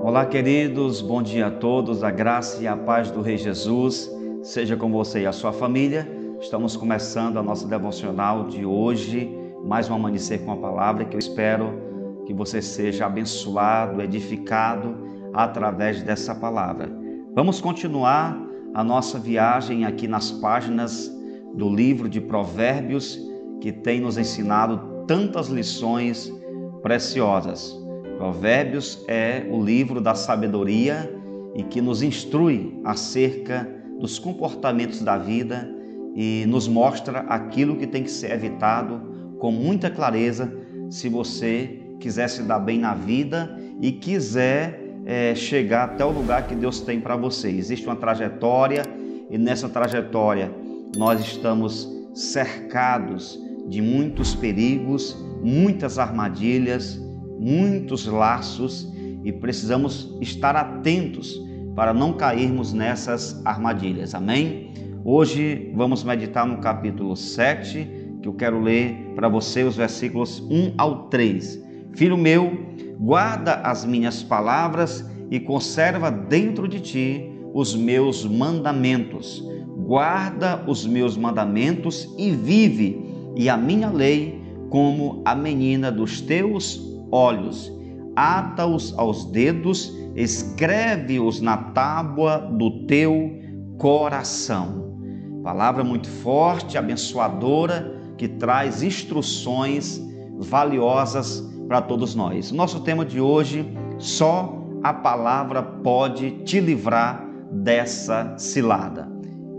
Olá, queridos, bom dia a todos, a graça e a paz do Rei Jesus seja com você e a sua família. Estamos começando a nossa devocional de hoje, mais um amanhecer com a palavra que eu espero que você seja abençoado, edificado através dessa palavra. Vamos continuar a nossa viagem aqui nas páginas do livro de Provérbios que tem nos ensinado tantas lições preciosas. Provérbios é o livro da sabedoria e que nos instrui acerca dos comportamentos da vida e nos mostra aquilo que tem que ser evitado com muita clareza se você quiser se dar bem na vida e quiser é, chegar até o lugar que Deus tem para você. Existe uma trajetória e nessa trajetória nós estamos cercados de muitos perigos, muitas armadilhas muitos laços e precisamos estar atentos para não cairmos nessas armadilhas. Amém? Hoje vamos meditar no capítulo 7, que eu quero ler para você os versículos 1 ao 3. Filho meu, guarda as minhas palavras e conserva dentro de ti os meus mandamentos. Guarda os meus mandamentos e vive, e a minha lei como a menina dos teus olhos, ata-os aos dedos, escreve-os na tábua do teu coração. Palavra muito forte, abençoadora, que traz instruções valiosas para todos nós. Nosso tema de hoje, só a palavra pode te livrar dessa cilada.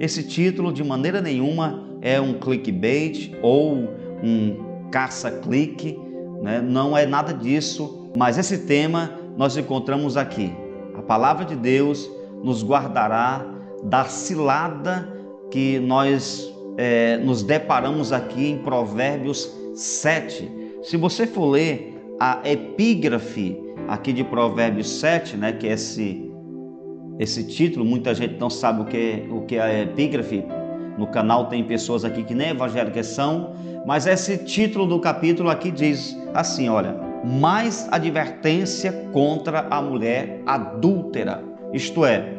Esse título, de maneira nenhuma, é um clickbait ou um caça-clique né? não é nada disso, mas esse tema nós encontramos aqui. A palavra de Deus nos guardará da cilada que nós é, nos deparamos aqui em Provérbios 7. Se você for ler a epígrafe aqui de Provérbios 7, né, que é esse, esse título, muita gente não sabe o que, o que é epígrafe, no canal tem pessoas aqui que nem evangélicas são, mas esse título do capítulo aqui diz assim: olha, mais advertência contra a mulher adúltera. Isto é,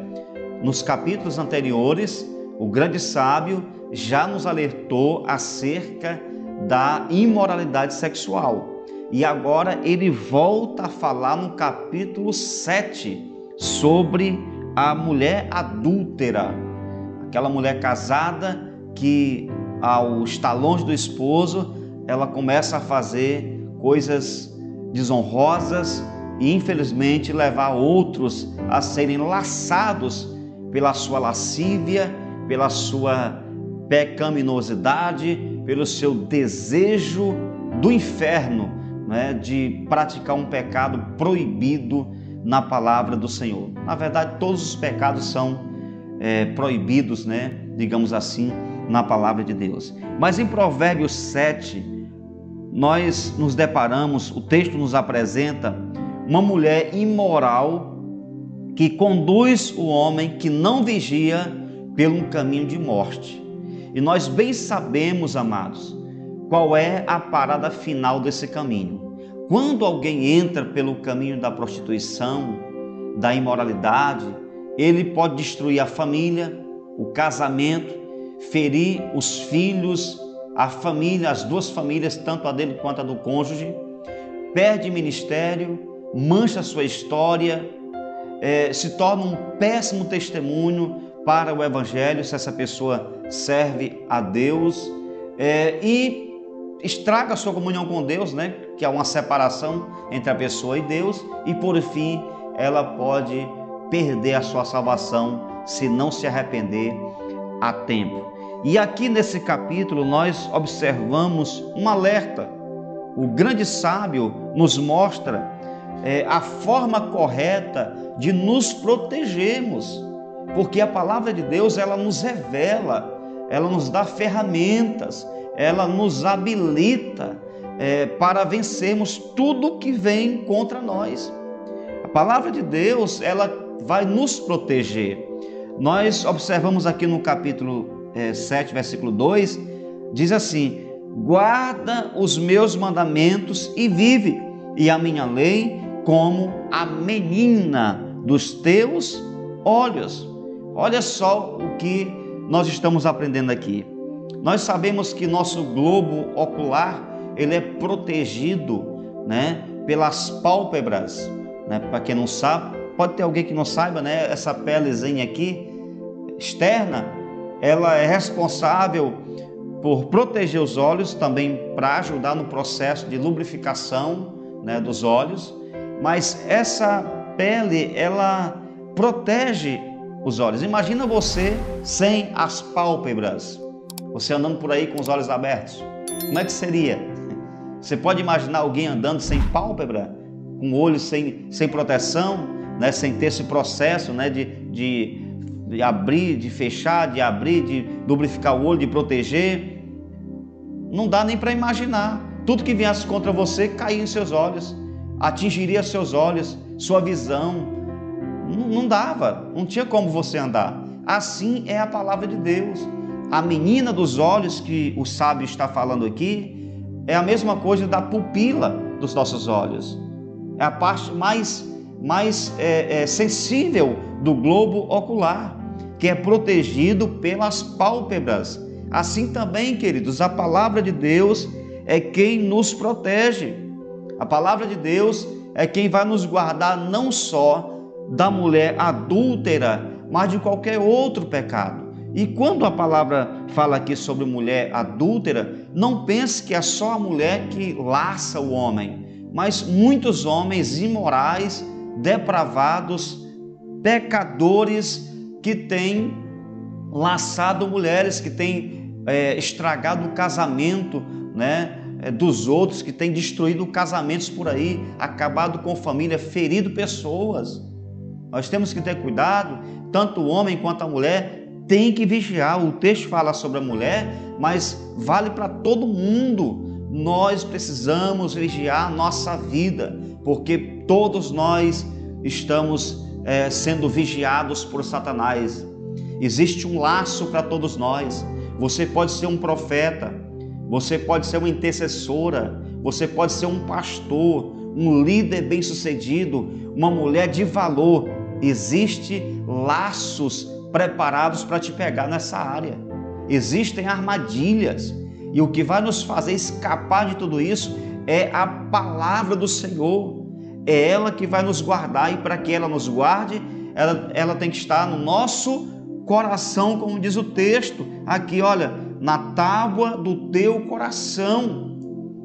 nos capítulos anteriores, o grande sábio já nos alertou acerca da imoralidade sexual. E agora ele volta a falar no capítulo 7 sobre a mulher adúltera, aquela mulher casada que ao estar longe do esposo, ela começa a fazer coisas desonrosas e infelizmente levar outros a serem laçados pela sua lascívia, pela sua pecaminosidade, pelo seu desejo do inferno, né, de praticar um pecado proibido na palavra do Senhor. Na verdade, todos os pecados são é, proibidos, né, digamos assim, na palavra de Deus. Mas em Provérbios 7, nós nos deparamos, o texto nos apresenta uma mulher imoral que conduz o homem que não vigia pelo caminho de morte. E nós bem sabemos, amados, qual é a parada final desse caminho. Quando alguém entra pelo caminho da prostituição, da imoralidade, ele pode destruir a família, o casamento, ferir os filhos, a família, as duas famílias, tanto a dele quanto a do cônjuge, perde ministério, mancha sua história, é, se torna um péssimo testemunho para o Evangelho, se essa pessoa serve a Deus, é, e estraga a sua comunhão com Deus, né? que há uma separação entre a pessoa e Deus, e por fim ela pode perder a sua salvação se não se arrepender a tempo. E aqui nesse capítulo nós observamos um alerta. O grande sábio nos mostra é, a forma correta de nos protegermos, porque a palavra de Deus ela nos revela, ela nos dá ferramentas, ela nos habilita é, para vencermos tudo que vem contra nós. A palavra de Deus ela vai nos proteger. Nós observamos aqui no capítulo 7, versículo 2, diz assim: Guarda os meus mandamentos e vive, e a minha lei como a menina dos teus olhos. Olha só o que nós estamos aprendendo aqui. Nós sabemos que nosso globo ocular ele é protegido, né, pelas pálpebras, né? Para quem não sabe, pode ter alguém que não saiba, né? Essa pelezinha aqui externa, ela é responsável por proteger os olhos, também para ajudar no processo de lubrificação, né, dos olhos. Mas essa pele, ela protege os olhos. Imagina você sem as pálpebras, você andando por aí com os olhos abertos. Como é que seria? Você pode imaginar alguém andando sem pálpebra, com o olho sem, sem proteção, né, sem ter esse processo né, de, de, de abrir, de fechar, de abrir, de lubrificar o olho, de proteger? Não dá nem para imaginar. Tudo que viesse contra você caía em seus olhos, atingiria seus olhos, sua visão, não dava, não tinha como você andar. Assim é a palavra de Deus. A menina dos olhos que o sábio está falando aqui é a mesma coisa da pupila dos nossos olhos. É a parte mais, mais é, é, sensível do globo ocular, que é protegido pelas pálpebras. Assim também, queridos, a palavra de Deus é quem nos protege. A palavra de Deus é quem vai nos guardar não só da mulher adúltera, mas de qualquer outro pecado. E quando a palavra fala aqui sobre mulher adúltera, não pense que é só a mulher que laça o homem, mas muitos homens imorais, depravados, pecadores que têm laçado mulheres, que têm é, estragado o casamento, né? É, dos outros, que têm destruído casamentos por aí, acabado com família, ferido pessoas. Nós temos que ter cuidado, tanto o homem quanto a mulher tem que vigiar. O texto fala sobre a mulher, mas vale para todo mundo. Nós precisamos vigiar nossa vida, porque todos nós estamos é, sendo vigiados por Satanás. Existe um laço para todos nós. Você pode ser um profeta, você pode ser uma intercessora, você pode ser um pastor, um líder bem-sucedido, uma mulher de valor, Existem laços preparados para te pegar nessa área. Existem armadilhas. E o que vai nos fazer escapar de tudo isso é a palavra do Senhor. É ela que vai nos guardar e para que ela nos guarde, ela, ela tem que estar no nosso coração, como diz o texto. Aqui, olha, na tábua do teu coração.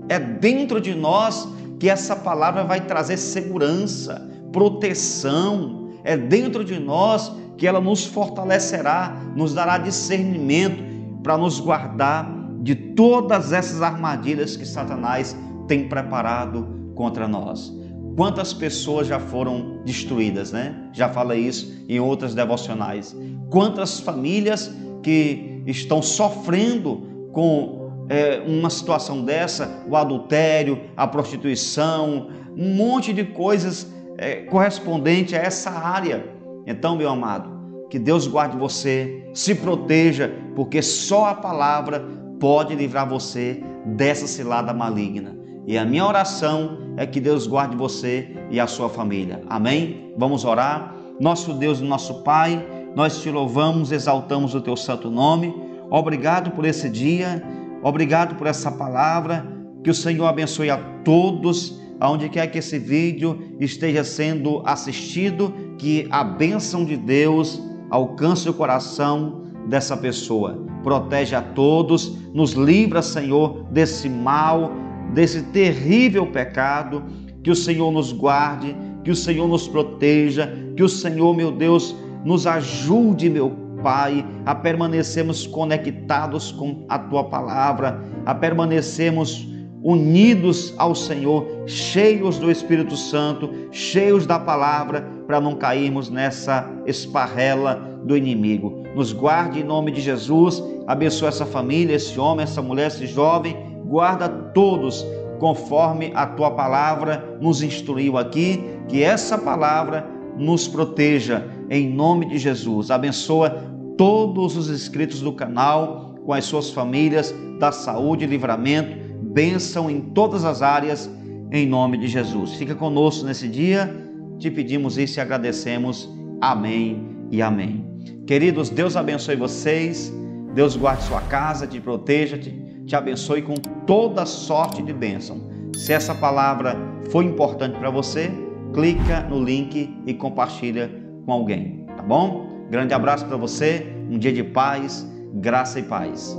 É dentro de nós que essa palavra vai trazer segurança, proteção, é dentro de nós que ela nos fortalecerá, nos dará discernimento para nos guardar de todas essas armadilhas que Satanás tem preparado contra nós. Quantas pessoas já foram destruídas, né? Já falei isso em outras devocionais. Quantas famílias que estão sofrendo com é, uma situação dessa, o adultério, a prostituição, um monte de coisas é, correspondente a essa área. Então, meu amado, que Deus guarde você, se proteja, porque só a palavra pode livrar você dessa cilada maligna. E a minha oração é que Deus guarde você e a sua família. Amém? Vamos orar. Nosso Deus e nosso Pai, nós te louvamos, exaltamos o teu santo nome. Obrigado por esse dia, obrigado por essa palavra. Que o Senhor abençoe a todos aonde quer que esse vídeo esteja sendo assistido, que a bênção de Deus alcance o coração dessa pessoa. Protege a todos, nos livra, Senhor, desse mal, desse terrível pecado. Que o Senhor nos guarde, que o Senhor nos proteja, que o Senhor, meu Deus, nos ajude, meu Pai, a permanecermos conectados com a tua palavra, a permanecermos unidos ao Senhor, cheios do Espírito Santo, cheios da palavra, para não cairmos nessa esparrela do inimigo. Nos guarde em nome de Jesus, abençoe essa família, esse homem, essa mulher, esse jovem, guarda todos conforme a tua palavra nos instruiu aqui, que essa palavra nos proteja em nome de Jesus. Abençoa todos os inscritos do canal, com as suas famílias, da saúde e livramento, bênção em todas as áreas, em nome de Jesus. Fica conosco nesse dia, te pedimos isso e agradecemos. Amém e amém. Queridos, Deus abençoe vocês, Deus guarde sua casa, te proteja, te, te abençoe com toda sorte de bênção. Se essa palavra foi importante para você, clica no link e compartilha com alguém, tá bom? Grande abraço para você, um dia de paz, graça e paz.